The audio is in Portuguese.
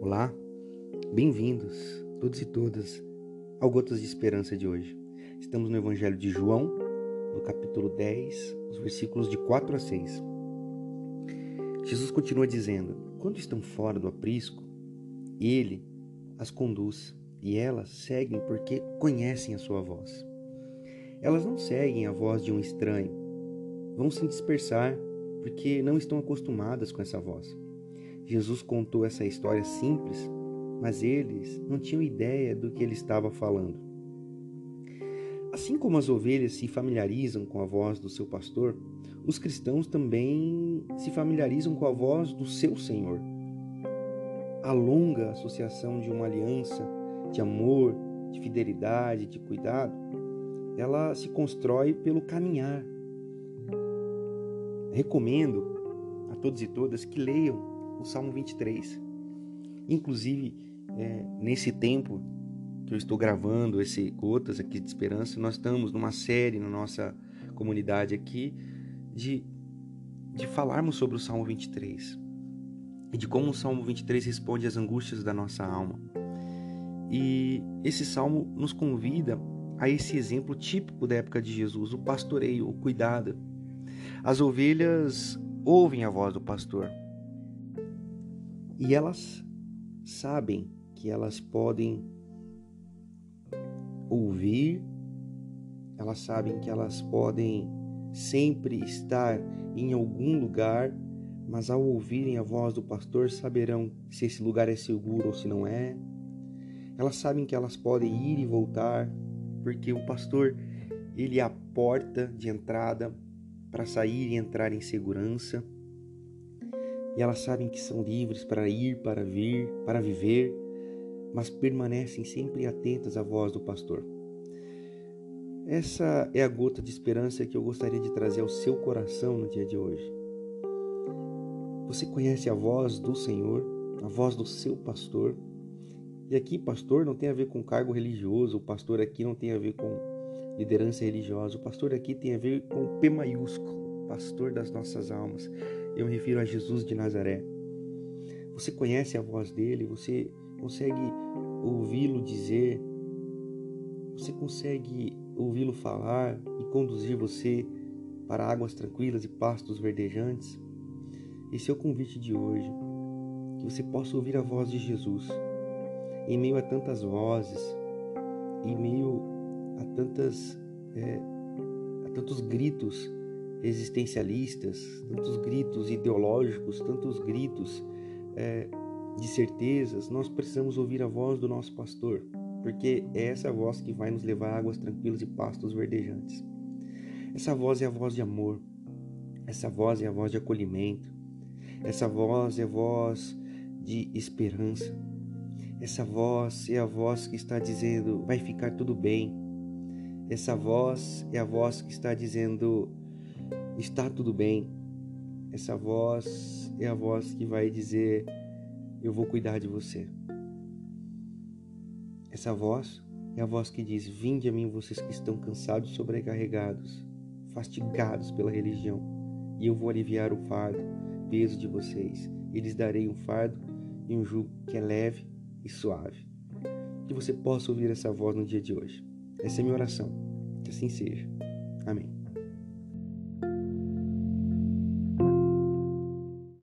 Olá, bem-vindos, todos e todas, ao Gotas de Esperança de hoje. Estamos no Evangelho de João, no capítulo 10, os versículos de 4 a 6. Jesus continua dizendo: Quando estão fora do aprisco, ele as conduz e elas seguem porque conhecem a sua voz. Elas não seguem a voz de um estranho, vão se dispersar porque não estão acostumadas com essa voz. Jesus contou essa história simples, mas eles não tinham ideia do que ele estava falando. Assim como as ovelhas se familiarizam com a voz do seu pastor, os cristãos também se familiarizam com a voz do seu Senhor. A longa associação de uma aliança de amor, de fidelidade, de cuidado, ela se constrói pelo caminhar. Recomendo a todos e todas que leiam o Salmo 23. Inclusive, é, nesse tempo que eu estou gravando esse Gotas aqui de Esperança, nós estamos numa série na nossa comunidade aqui de, de falarmos sobre o Salmo 23 e de como o Salmo 23 responde às angústias da nossa alma. E esse salmo nos convida a esse exemplo típico da época de Jesus, o pastoreio, o cuidado. As ovelhas ouvem a voz do pastor, e elas sabem que elas podem ouvir, elas sabem que elas podem sempre estar em algum lugar, mas ao ouvirem a voz do pastor saberão se esse lugar é seguro ou se não é. Elas sabem que elas podem ir e voltar, porque o pastor ele é a porta de entrada para sair e entrar em segurança e elas sabem que são livres para ir, para vir, para viver, mas permanecem sempre atentas à voz do pastor. Essa é a gota de esperança que eu gostaria de trazer ao seu coração no dia de hoje. Você conhece a voz do Senhor, a voz do seu pastor? E aqui, pastor não tem a ver com cargo religioso, o pastor aqui não tem a ver com liderança religiosa, o pastor aqui tem a ver com P maiúsculo, pastor das nossas almas. Eu me refiro a Jesus de Nazaré. Você conhece a voz dele, você consegue ouvi-lo dizer, você consegue ouvi-lo falar e conduzir você para águas tranquilas e pastos verdejantes? Esse é o convite de hoje, que você possa ouvir a voz de Jesus em meio a tantas vozes, em meio a tantas é, a tantos gritos existencialistas, tantos gritos ideológicos, tantos gritos é, de certezas, nós precisamos ouvir a voz do nosso pastor, porque é essa voz que vai nos levar a águas tranquilas e pastos verdejantes. Essa voz é a voz de amor, essa voz é a voz de acolhimento, essa voz é a voz de esperança, essa voz é a voz que está dizendo vai ficar tudo bem. Essa voz é a voz que está dizendo está tudo bem. Essa voz é a voz que vai dizer: Eu vou cuidar de você. Essa voz é a voz que diz: Vinde a mim, vocês que estão cansados, sobrecarregados, fastigados pela religião, e eu vou aliviar o fardo, peso de vocês, e lhes darei um fardo e um jugo que é leve e suave. Que você possa ouvir essa voz no dia de hoje. Essa é minha oração. Que assim seja.